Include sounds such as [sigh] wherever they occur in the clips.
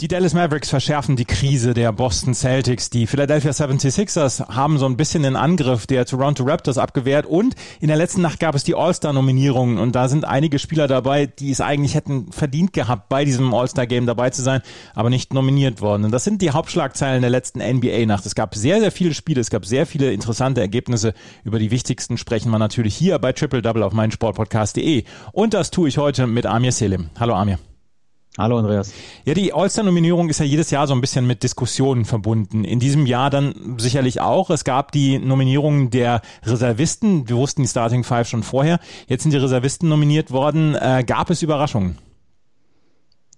Die Dallas Mavericks verschärfen die Krise der Boston Celtics. Die Philadelphia 76ers haben so ein bisschen den Angriff der Toronto Raptors abgewehrt und in der letzten Nacht gab es die All-Star-Nominierungen und da sind einige Spieler dabei, die es eigentlich hätten verdient gehabt, bei diesem All-Star-Game dabei zu sein, aber nicht nominiert worden. Und das sind die Hauptschlagzeilen der letzten NBA-Nacht. Es gab sehr, sehr viele Spiele, es gab sehr viele interessante Ergebnisse. Über die wichtigsten sprechen wir natürlich hier bei Triple Double auf meinsportpodcast.de. Und das tue ich heute mit Amir Selim. Hallo Amir. Hallo Andreas. Ja, die All-Star-Nominierung ist ja jedes Jahr so ein bisschen mit Diskussionen verbunden. In diesem Jahr dann sicherlich auch. Es gab die Nominierung der Reservisten. Wir wussten die Starting Five schon vorher. Jetzt sind die Reservisten nominiert worden. Äh, gab es Überraschungen?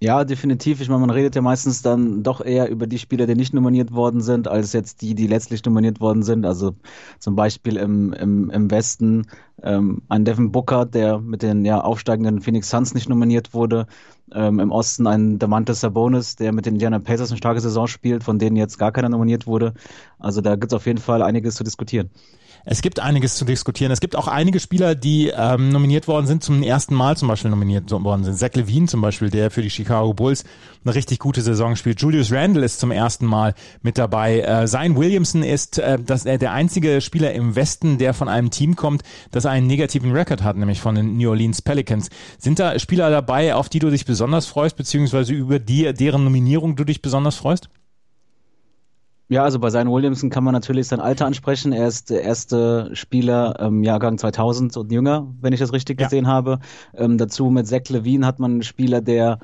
Ja, definitiv. Ich meine, man redet ja meistens dann doch eher über die Spieler, die nicht nominiert worden sind, als jetzt die, die letztlich nominiert worden sind. Also zum Beispiel im, im, im Westen ähm, ein Devin Booker, der mit den ja, aufsteigenden Phoenix Suns nicht nominiert wurde. Ähm, Im Osten ein Demantis Sabonis, der mit den Indiana Pacers eine starke Saison spielt, von denen jetzt gar keiner nominiert wurde. Also da gibt es auf jeden Fall einiges zu diskutieren. Es gibt einiges zu diskutieren. Es gibt auch einige Spieler, die ähm, nominiert worden sind, zum ersten Mal zum Beispiel nominiert worden sind. Zach Levine zum Beispiel, der für die Chicago Bulls eine richtig gute Saison spielt. Julius Randle ist zum ersten Mal mit dabei. Äh, Zion Williamson ist äh, das, äh, der einzige Spieler im Westen, der von einem Team kommt, das einen negativen Rekord hat, nämlich von den New Orleans Pelicans. Sind da Spieler dabei, auf die du dich besonders freust, beziehungsweise über die, deren Nominierung du dich besonders freust? Ja, also bei Zion Williamson kann man natürlich sein Alter ansprechen. Er ist der erste Spieler im Jahrgang 2000 und jünger, wenn ich das richtig ja. gesehen habe. Ähm, dazu mit Zach Levine hat man einen Spieler, der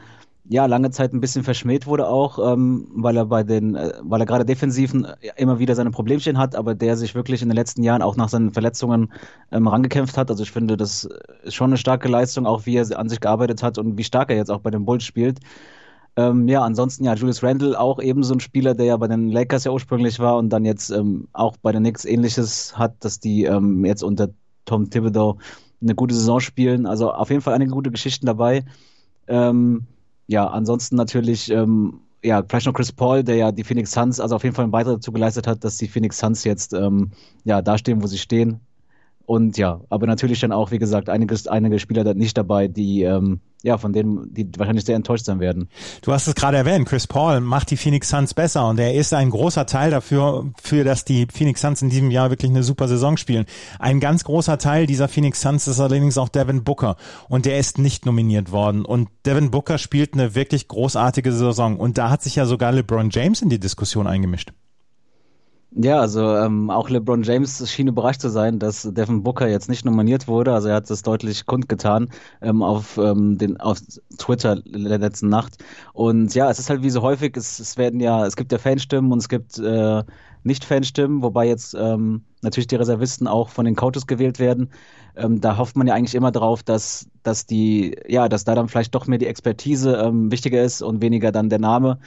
ja lange Zeit ein bisschen verschmäht wurde auch, ähm, weil er bei den, äh, weil er gerade defensiven äh, immer wieder seine Problemchen hat, aber der sich wirklich in den letzten Jahren auch nach seinen Verletzungen ähm, rangekämpft hat. Also ich finde, das ist schon eine starke Leistung, auch wie er an sich gearbeitet hat und wie stark er jetzt auch bei den Bulls spielt. Ähm, ja, ansonsten ja, Julius Randle auch eben so ein Spieler, der ja bei den Lakers ja ursprünglich war und dann jetzt ähm, auch bei den Knicks ähnliches hat, dass die ähm, jetzt unter Tom Thibodeau eine gute Saison spielen. Also auf jeden Fall einige gute Geschichten dabei. Ähm, ja, ansonsten natürlich, ähm, ja, vielleicht noch Chris Paul, der ja die Phoenix Suns, also auf jeden Fall einen Beitrag dazu geleistet hat, dass die Phoenix Suns jetzt ähm, ja da stehen, wo sie stehen. Und ja, aber natürlich dann auch, wie gesagt, einiges, einige Spieler da nicht dabei, die, ähm, ja, von denen, die wahrscheinlich sehr enttäuscht sein werden. Du hast es gerade erwähnt, Chris Paul macht die Phoenix Suns besser und er ist ein großer Teil dafür, für dass die Phoenix Suns in diesem Jahr wirklich eine super Saison spielen. Ein ganz großer Teil dieser Phoenix Suns ist allerdings auch Devin Booker und der ist nicht nominiert worden und Devin Booker spielt eine wirklich großartige Saison und da hat sich ja sogar LeBron James in die Diskussion eingemischt. Ja, also ähm, auch LeBron James schien überrascht zu sein, dass Devin Booker jetzt nicht nominiert wurde. Also er hat das deutlich kundgetan ähm, auf, ähm, den, auf Twitter der letzten Nacht. Und ja, es ist halt wie so häufig, es, es werden ja, es gibt ja Fanstimmen und es gibt äh, Nicht-Fanstimmen, wobei jetzt ähm, natürlich die Reservisten auch von den Coaches gewählt werden. Ähm, da hofft man ja eigentlich immer drauf, dass, dass die, ja, dass da dann vielleicht doch mehr die Expertise ähm, wichtiger ist und weniger dann der Name.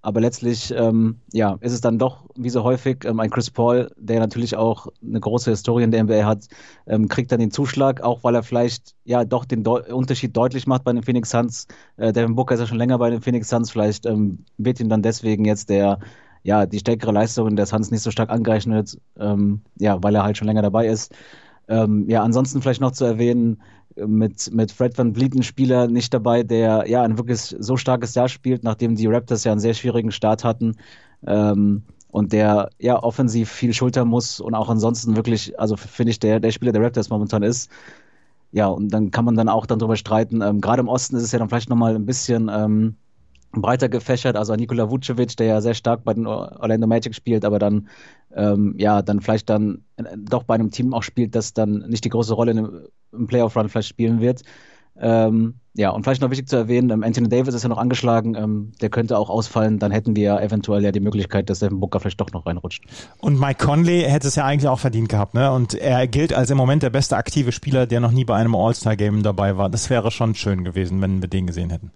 Aber letztlich, ähm, ja, ist es dann doch, wie so häufig, ähm, ein Chris Paul, der natürlich auch eine große Historie in der NBA hat, ähm, kriegt dann den Zuschlag, auch weil er vielleicht, ja, doch den Deu Unterschied deutlich macht bei den Phoenix Suns. Äh, Devin Booker ist ja schon länger bei den Phoenix Suns, vielleicht ähm, wird ihm dann deswegen jetzt der, ja, die stärkere Leistung der Suns nicht so stark angerechnet, ähm, ja, weil er halt schon länger dabei ist. Ähm, ja, ansonsten vielleicht noch zu erwähnen, mit, mit Fred Van Vliet ein Spieler nicht dabei, der ja ein wirklich so starkes Jahr spielt, nachdem die Raptors ja einen sehr schwierigen Start hatten. Ähm, und der ja offensiv viel schultern muss und auch ansonsten wirklich, also finde ich, der, der Spieler der Raptors momentan ist. Ja, und dann kann man dann auch dann drüber streiten. Ähm, Gerade im Osten ist es ja dann vielleicht nochmal ein bisschen ähm, breiter gefächert, also Nikola Vucevic, der ja sehr stark bei den Orlando Magic spielt, aber dann ähm, ja dann vielleicht dann äh, doch bei einem Team auch spielt, das dann nicht die große Rolle im, im Playoff-Run vielleicht spielen wird. Ähm, ja, und vielleicht noch wichtig zu erwähnen, ähm, Anthony Davis ist ja noch angeschlagen, ähm, der könnte auch ausfallen, dann hätten wir ja eventuell ja die Möglichkeit, dass Devin Booker vielleicht doch noch reinrutscht. Und Mike Conley hätte es ja eigentlich auch verdient gehabt, ne? Und er gilt als im Moment der beste aktive Spieler, der noch nie bei einem All-Star-Game dabei war. Das wäre schon schön gewesen, wenn wir den gesehen hätten.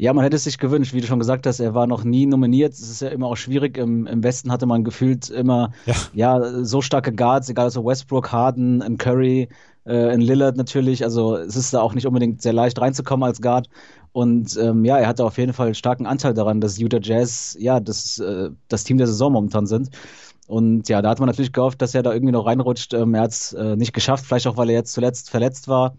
Ja, man hätte es sich gewünscht, wie du schon gesagt hast, er war noch nie nominiert. Es ist ja immer auch schwierig. Im, im Westen hatte man gefühlt immer ja. ja so starke Guards, egal ob Westbrook, Harden, ein Curry, äh, Lillard natürlich. Also es ist da auch nicht unbedingt sehr leicht reinzukommen als Guard. Und ähm, ja, er hatte auf jeden Fall einen starken Anteil daran, dass Utah Jazz ja das, äh, das Team der Saison momentan sind. Und ja, da hat man natürlich gehofft, dass er da irgendwie noch reinrutscht. Ähm, er hat es äh, nicht geschafft, vielleicht auch, weil er jetzt zuletzt verletzt war.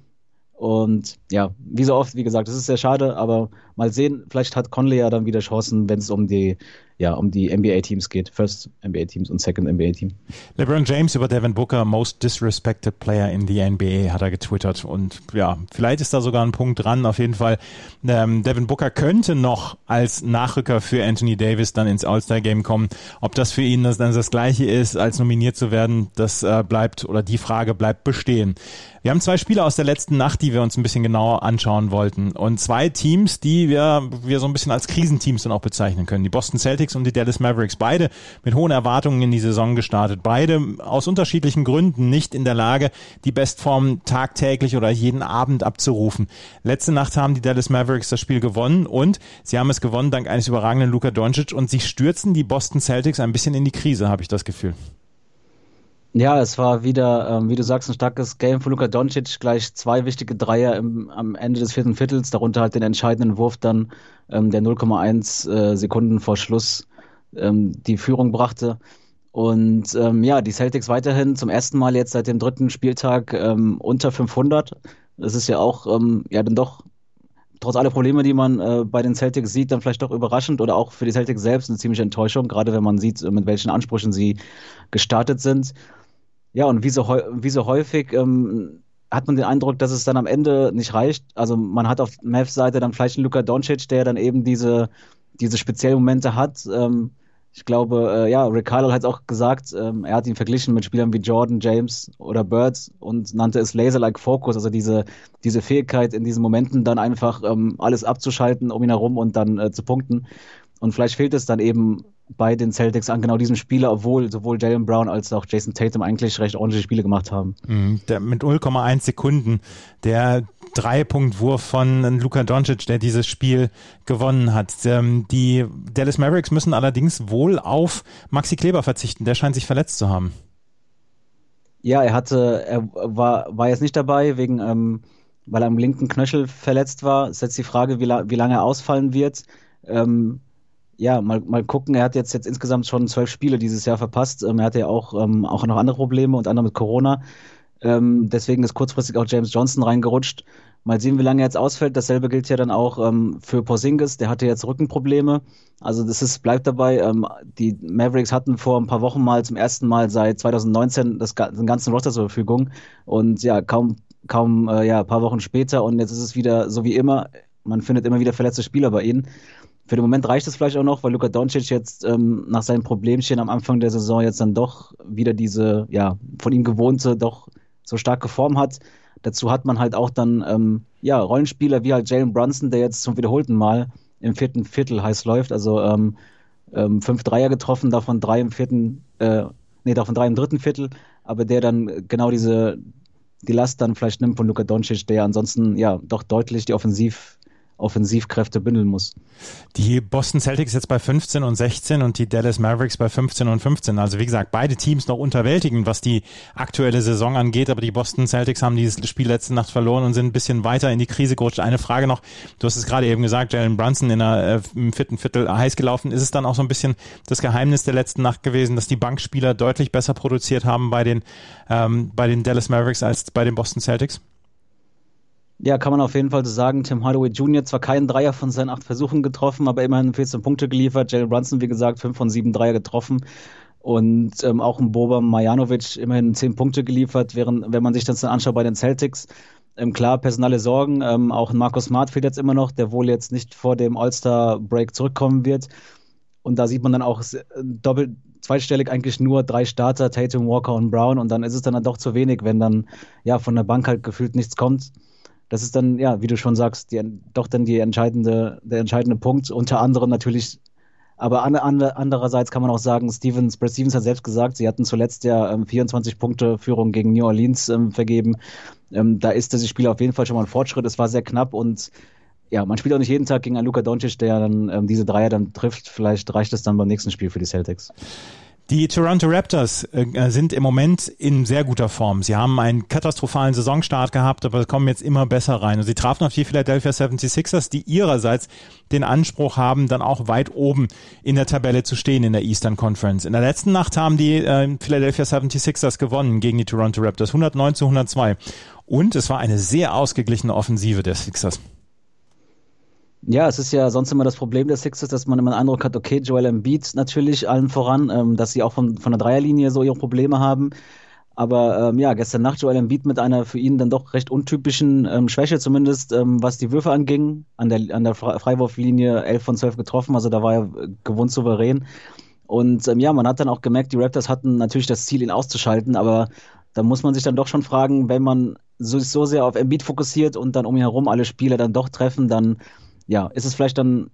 Und ja, wie so oft, wie gesagt, das ist sehr schade, aber mal sehen, vielleicht hat Conley ja dann wieder Chancen, wenn es um die ja, um die NBA-Teams geht. First NBA-Teams und Second NBA-Team. LeBron James über Devin Booker, most disrespected player in the NBA, hat er getwittert. Und ja, vielleicht ist da sogar ein Punkt dran. Auf jeden Fall, ähm, Devin Booker könnte noch als Nachrücker für Anthony Davis dann ins All-Star-Game kommen. Ob das für ihn das dann das Gleiche ist, als nominiert zu werden, das äh, bleibt, oder die Frage bleibt bestehen. Wir haben zwei Spiele aus der letzten Nacht, die wir uns ein bisschen genauer anschauen wollten. Und zwei Teams, die wir, wir so ein bisschen als Krisenteams dann auch bezeichnen können. Die Boston Celtics und die Dallas Mavericks. Beide mit hohen Erwartungen in die Saison gestartet. Beide aus unterschiedlichen Gründen nicht in der Lage, die Bestform tagtäglich oder jeden Abend abzurufen. Letzte Nacht haben die Dallas Mavericks das Spiel gewonnen und sie haben es gewonnen dank eines überragenden Luka Doncic und sie stürzen die Boston Celtics ein bisschen in die Krise, habe ich das Gefühl. Ja, es war wieder, ähm, wie du sagst, ein starkes Game von Luka Doncic, gleich zwei wichtige Dreier im, am Ende des vierten Viertels, darunter halt den entscheidenden Wurf dann, ähm, der 0,1 äh, Sekunden vor Schluss ähm, die Führung brachte. Und ähm, ja, die Celtics weiterhin zum ersten Mal jetzt seit dem dritten Spieltag ähm, unter 500. Das ist ja auch ähm, ja dann doch trotz aller Probleme, die man äh, bei den Celtics sieht, dann vielleicht doch überraschend oder auch für die Celtics selbst eine ziemliche Enttäuschung, gerade wenn man sieht, mit welchen Ansprüchen sie gestartet sind. Ja, und wie so, wie so häufig ähm, hat man den Eindruck, dass es dann am Ende nicht reicht. Also man hat auf Mavs Seite dann vielleicht einen Luka Doncic, der dann eben diese, diese speziellen Momente hat. Ähm, ich glaube, äh, ja, Rick Carlisle hat auch gesagt, ähm, er hat ihn verglichen mit Spielern wie Jordan, James oder Birds und nannte es Laser-like Focus, also diese, diese Fähigkeit in diesen Momenten dann einfach ähm, alles abzuschalten um ihn herum und dann äh, zu punkten. Und vielleicht fehlt es dann eben bei den Celtics an genau diesem Spieler, obwohl sowohl Jalen Brown als auch Jason Tatum eigentlich recht ordentliche Spiele gemacht haben. Mhm, der, mit 0,1 Sekunden der Dreipunktwurf von Luka Doncic, der dieses Spiel gewonnen hat. Ähm, die Dallas Mavericks müssen allerdings wohl auf Maxi Kleber verzichten. Der scheint sich verletzt zu haben. Ja, er hatte, er war, war jetzt nicht dabei, wegen, ähm, weil er am linken Knöchel verletzt war. Es ist jetzt die Frage, wie, wie lange er ausfallen wird. Ähm, ja, mal, mal gucken. Er hat jetzt, jetzt insgesamt schon zwölf Spiele dieses Jahr verpasst. Ähm, er hatte ja auch, ähm, auch noch andere Probleme, unter anderem mit Corona. Ähm, deswegen ist kurzfristig auch James Johnson reingerutscht. Mal sehen, wie lange er jetzt ausfällt. Dasselbe gilt ja dann auch ähm, für Porzingis. Der hatte jetzt Rückenprobleme. Also das ist, bleibt dabei. Ähm, die Mavericks hatten vor ein paar Wochen mal zum ersten Mal seit 2019 das, den ganzen Roster zur Verfügung. Und ja, kaum, kaum, äh, ja, ein paar Wochen später. Und jetzt ist es wieder so wie immer. Man findet immer wieder verletzte Spieler bei ihnen. Für den Moment reicht es vielleicht auch noch, weil Luka Doncic jetzt ähm, nach seinen Problemchen am Anfang der Saison jetzt dann doch wieder diese, ja, von ihm gewohnte, doch so starke Form hat. Dazu hat man halt auch dann, ähm, ja, Rollenspieler wie halt Jalen Brunson, der jetzt zum wiederholten Mal im vierten Viertel heiß läuft. Also ähm, ähm, fünf Dreier getroffen, davon drei im vierten, äh, nee, davon drei im dritten Viertel, aber der dann genau diese, die Last dann vielleicht nimmt von Luka Doncic, der ansonsten ja doch deutlich die Offensiv Offensivkräfte bündeln muss. Die Boston Celtics jetzt bei 15 und 16 und die Dallas Mavericks bei 15 und 15. Also wie gesagt, beide Teams noch unterwältigend, was die aktuelle Saison angeht, aber die Boston Celtics haben dieses Spiel letzte Nacht verloren und sind ein bisschen weiter in die Krise gerutscht. Eine Frage noch, du hast es gerade eben gesagt, Jalen Brunson in der, äh, im vierten Viertel heiß gelaufen. Ist es dann auch so ein bisschen das Geheimnis der letzten Nacht gewesen, dass die Bankspieler deutlich besser produziert haben bei den, ähm, bei den Dallas Mavericks als bei den Boston Celtics? Ja, kann man auf jeden Fall so sagen. Tim Hardaway Jr. zwar keinen Dreier von seinen acht Versuchen getroffen, aber immerhin 14 Punkte geliefert. Jalen Brunson, wie gesagt, fünf von sieben Dreier getroffen. Und ähm, auch ein Boba Marjanovic immerhin zehn Punkte geliefert, während, wenn man sich das dann anschaut bei den Celtics, ähm, klar, personale Sorgen. Ähm, auch ein Markus Smart fehlt jetzt immer noch, der wohl jetzt nicht vor dem All-Star-Break zurückkommen wird. Und da sieht man dann auch doppelt, zweitstellig eigentlich nur drei Starter, Tatum, Walker und Brown. Und dann ist es dann, dann doch zu wenig, wenn dann ja von der Bank halt gefühlt nichts kommt das ist dann, ja, wie du schon sagst, die, doch dann die entscheidende, der entscheidende Punkt. Unter anderem natürlich, aber an, an, andererseits kann man auch sagen, Stevens, Brad Stevens hat selbst gesagt, sie hatten zuletzt ja ähm, 24 Punkte Führung gegen New Orleans ähm, vergeben. Ähm, da ist das Spiel auf jeden Fall schon mal ein Fortschritt. Es war sehr knapp und ja, man spielt auch nicht jeden Tag gegen einen Luka Doncic, der dann ähm, diese Dreier dann trifft. Vielleicht reicht es dann beim nächsten Spiel für die Celtics. Die Toronto Raptors äh, sind im Moment in sehr guter Form. Sie haben einen katastrophalen Saisonstart gehabt, aber kommen jetzt immer besser rein. Und sie trafen auf die Philadelphia 76ers, die ihrerseits den Anspruch haben, dann auch weit oben in der Tabelle zu stehen in der Eastern Conference. In der letzten Nacht haben die äh, Philadelphia 76ers gewonnen gegen die Toronto Raptors, 109 zu 102. Und es war eine sehr ausgeglichene Offensive der Sixers. Ja, es ist ja sonst immer das Problem der Sixers, dass man immer den Eindruck hat, okay, Joel Embiid natürlich allen voran, ähm, dass sie auch von, von der Dreierlinie so ihre Probleme haben. Aber ähm, ja, gestern Nacht Joel Embiid mit einer für ihn dann doch recht untypischen ähm, Schwäche, zumindest ähm, was die Würfe anging, an der, an der Freiwurflinie 11 von 12 getroffen, also da war er gewohnt souverän. Und ähm, ja, man hat dann auch gemerkt, die Raptors hatten natürlich das Ziel, ihn auszuschalten, aber da muss man sich dann doch schon fragen, wenn man so, so sehr auf Embiid fokussiert und dann um ihn herum alle Spieler dann doch treffen, dann ja, ist es vielleicht dann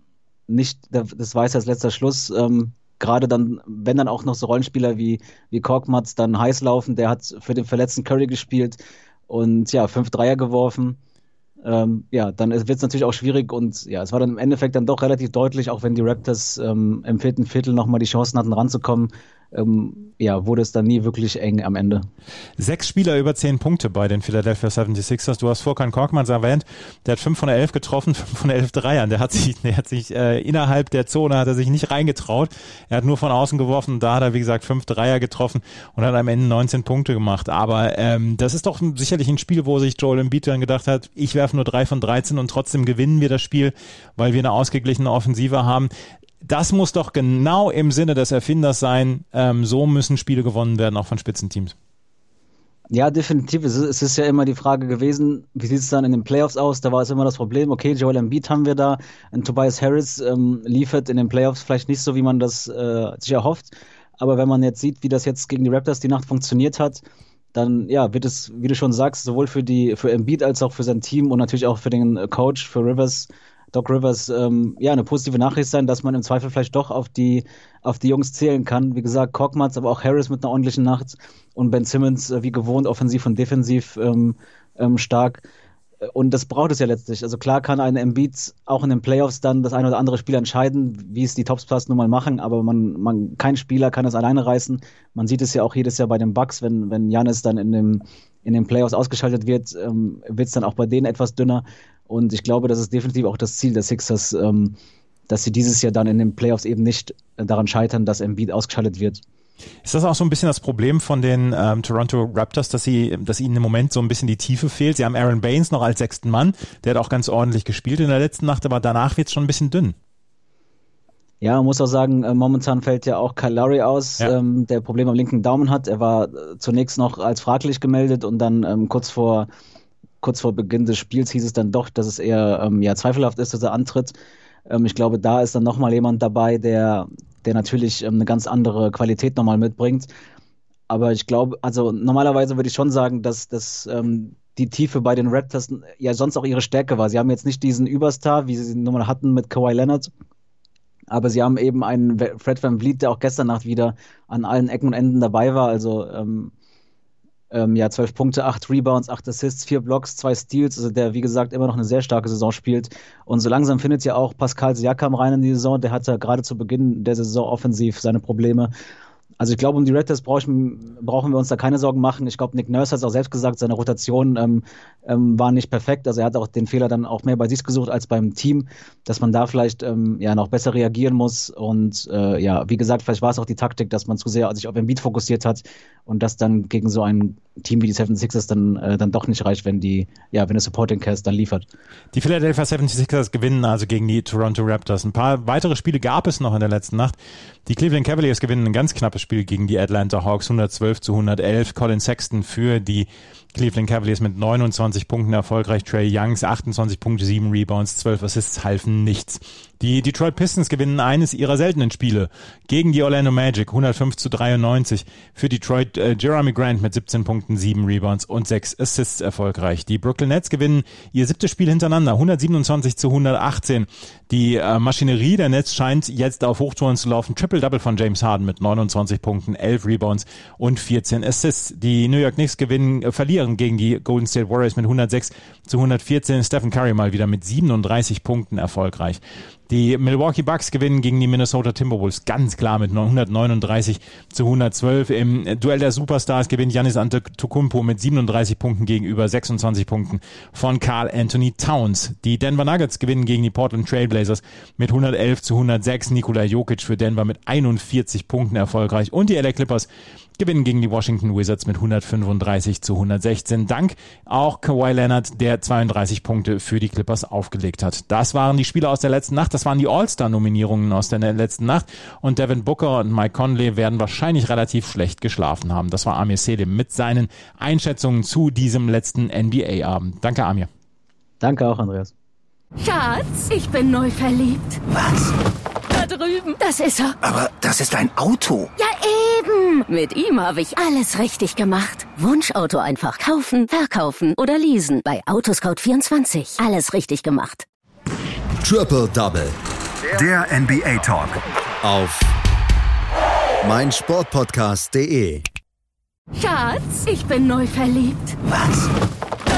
nicht das Weiße als letzter Schluss. Ähm, Gerade dann, wenn dann auch noch so Rollenspieler wie, wie Korkmaz dann heiß laufen, der hat für den verletzten Curry gespielt und ja, fünf Dreier geworfen. Ähm, ja, dann wird es natürlich auch schwierig und ja, es war dann im Endeffekt dann doch relativ deutlich, auch wenn die Raptors ähm, im vierten Viertel nochmal die Chancen hatten ranzukommen, ähm, ja, wurde es dann nie wirklich eng am Ende. Sechs Spieler über zehn Punkte bei den Philadelphia 76ers. Du hast Vorkan Korkmans erwähnt, der hat fünf von elf getroffen, [laughs] fünf von elf Dreiern. Der hat sich, der hat sich äh, innerhalb der Zone hat er sich nicht reingetraut. Er hat nur von außen geworfen. Da hat er, wie gesagt, fünf Dreier getroffen und hat am Ende 19 Punkte gemacht. Aber ähm, das ist doch sicherlich ein Spiel, wo sich Joel Embiid dann gedacht hat, ich werfe nur drei von 13 und trotzdem gewinnen wir das Spiel, weil wir eine ausgeglichene Offensive haben das muss doch genau im Sinne des Erfinders sein. Ähm, so müssen Spiele gewonnen werden, auch von Spitzenteams. Ja, definitiv. Es ist, es ist, ja immer die Frage gewesen, wie sieht es dann in den Playoffs aus? Da war es immer das Problem, okay, Joel Embiid haben wir da, und Tobias Harris ähm, liefert in den Playoffs vielleicht nicht so, wie man das äh, sich erhofft. Aber wenn man jetzt sieht, wie das jetzt gegen die Raptors die Nacht funktioniert hat, dann ja, wird es, wie du schon sagst, sowohl für die für Embiid als auch für sein Team und natürlich auch für den Coach, für Rivers Doc Rivers ähm, ja eine positive Nachricht sein, dass man im Zweifel vielleicht doch auf die auf die Jungs zählen kann. Wie gesagt, Korkmaz, aber auch Harris mit einer ordentlichen Nacht und Ben Simmons äh, wie gewohnt offensiv und defensiv ähm, ähm, stark. Und das braucht es ja letztlich. Also klar kann ein Embiid auch in den Playoffs dann das eine oder andere Spiel entscheiden, wie es die Topstars nun mal machen, aber man, man, kein Spieler kann das alleine reißen. Man sieht es ja auch jedes Jahr bei den Bucks, wenn, wenn Janis dann in dem, in den Playoffs ausgeschaltet wird, ähm, wird es dann auch bei denen etwas dünner. Und ich glaube, das ist definitiv auch das Ziel der Sixers, ähm, dass sie dieses Jahr dann in den Playoffs eben nicht daran scheitern, dass Embiid ausgeschaltet wird. Ist das auch so ein bisschen das Problem von den ähm, Toronto Raptors, dass sie, dass ihnen im Moment so ein bisschen die Tiefe fehlt? Sie haben Aaron Baines noch als sechsten Mann, der hat auch ganz ordentlich gespielt in der letzten Nacht, aber danach wird es schon ein bisschen dünn. Ja, man muss auch sagen, äh, momentan fällt ja auch Kyle Lowry aus, ja. ähm, der Probleme am linken Daumen hat. Er war äh, zunächst noch als fraglich gemeldet und dann ähm, kurz vor kurz vor Beginn des Spiels hieß es dann doch, dass es eher ähm, ja, zweifelhaft ist, dass er antritt. Ähm, ich glaube, da ist dann nochmal jemand dabei, der, der natürlich ähm, eine ganz andere Qualität nochmal mitbringt. Aber ich glaube, also normalerweise würde ich schon sagen, dass, dass ähm, die Tiefe bei den Raptors ja sonst auch ihre Stärke war. Sie haben jetzt nicht diesen Überstar, wie sie nun mal hatten mit Kawhi Leonard, aber sie haben eben einen Fred Van Vliet, der auch gestern Nacht wieder an allen Ecken und Enden dabei war. Also ähm, ähm, ja, zwölf Punkte, acht Rebounds, acht Assists, vier Blocks, zwei Steals, also der, wie gesagt, immer noch eine sehr starke Saison spielt. Und so langsam findet ja auch Pascal Siakam rein in die Saison. Der hatte gerade zu Beginn der Saison offensiv seine Probleme. Also ich glaube, um die Raptors brauchen, brauchen wir uns da keine Sorgen machen. Ich glaube, Nick Nurse hat es auch selbst gesagt, seine Rotation ähm, ähm, war nicht perfekt. Also er hat auch den Fehler dann auch mehr bei sich gesucht als beim Team, dass man da vielleicht ähm, ja noch besser reagieren muss. Und äh, ja, wie gesagt, vielleicht war es auch die Taktik, dass man zu sehr sich auf Embiid fokussiert hat und das dann gegen so ein Team wie die 76ers dann, äh, dann doch nicht reicht, wenn die, ja, wenn der Supporting Cast dann liefert. Die Philadelphia 76ers gewinnen also gegen die Toronto Raptors. Ein paar weitere Spiele gab es noch in der letzten Nacht. Die Cleveland Cavaliers gewinnen ein ganz knappes Spiel gegen die Atlanta Hawks 112 zu 111. Colin Sexton für die Cleveland Cavaliers mit 29 Punkten erfolgreich. Trey Youngs 28 Punkte, 7 Rebounds, 12 Assists halfen nichts. Die Detroit Pistons gewinnen eines ihrer seltenen Spiele gegen die Orlando Magic 105 zu 93. Für Detroit äh, Jeremy Grant mit 17 Punkten, 7 Rebounds und 6 Assists erfolgreich. Die Brooklyn Nets gewinnen ihr siebtes Spiel hintereinander 127 zu 118. Die äh, Maschinerie der Nets scheint jetzt auf Hochtouren zu laufen. Triple-Double von James Harden mit 29 Punkten, 11 Rebounds und 14 Assists. Die New York Knicks gewinnen, äh, verlieren gegen die Golden State Warriors mit 106 zu 114. Stephen Curry mal wieder mit 37 Punkten erfolgreich. Die Milwaukee Bucks gewinnen gegen die Minnesota Timberwolves ganz klar mit 139 zu 112. Im Duell der Superstars gewinnt Giannis Antetokounmpo mit 37 Punkten gegenüber 26 Punkten von Carl Anthony Towns. Die Denver Nuggets gewinnen gegen die Portland Trailblazers mit 111 zu 106. Nikola Jokic für Denver mit 41 Punkten erfolgreich und die LA Clippers gewinnen gegen die Washington Wizards mit 135 zu 116. Dank auch Kawhi Leonard, der 32 Punkte für die Clippers aufgelegt hat. Das waren die Spiele aus der letzten Nacht. Das waren die All-Star-Nominierungen aus der letzten Nacht. Und Devin Booker und Mike Conley werden wahrscheinlich relativ schlecht geschlafen haben. Das war Amir Selim mit seinen Einschätzungen zu diesem letzten NBA-Abend. Danke, Amir. Danke auch, Andreas. Schatz, ich bin neu verliebt. Was? Da drüben. Das ist er. Aber das ist ein Auto. Ja, eben. Mit ihm habe ich alles richtig gemacht. Wunschauto einfach kaufen, verkaufen oder leasen. Bei Autoscout24. Alles richtig gemacht. Triple Double. Der NBA Talk. Auf meinsportpodcast.de. Schatz, ich bin neu verliebt. Was?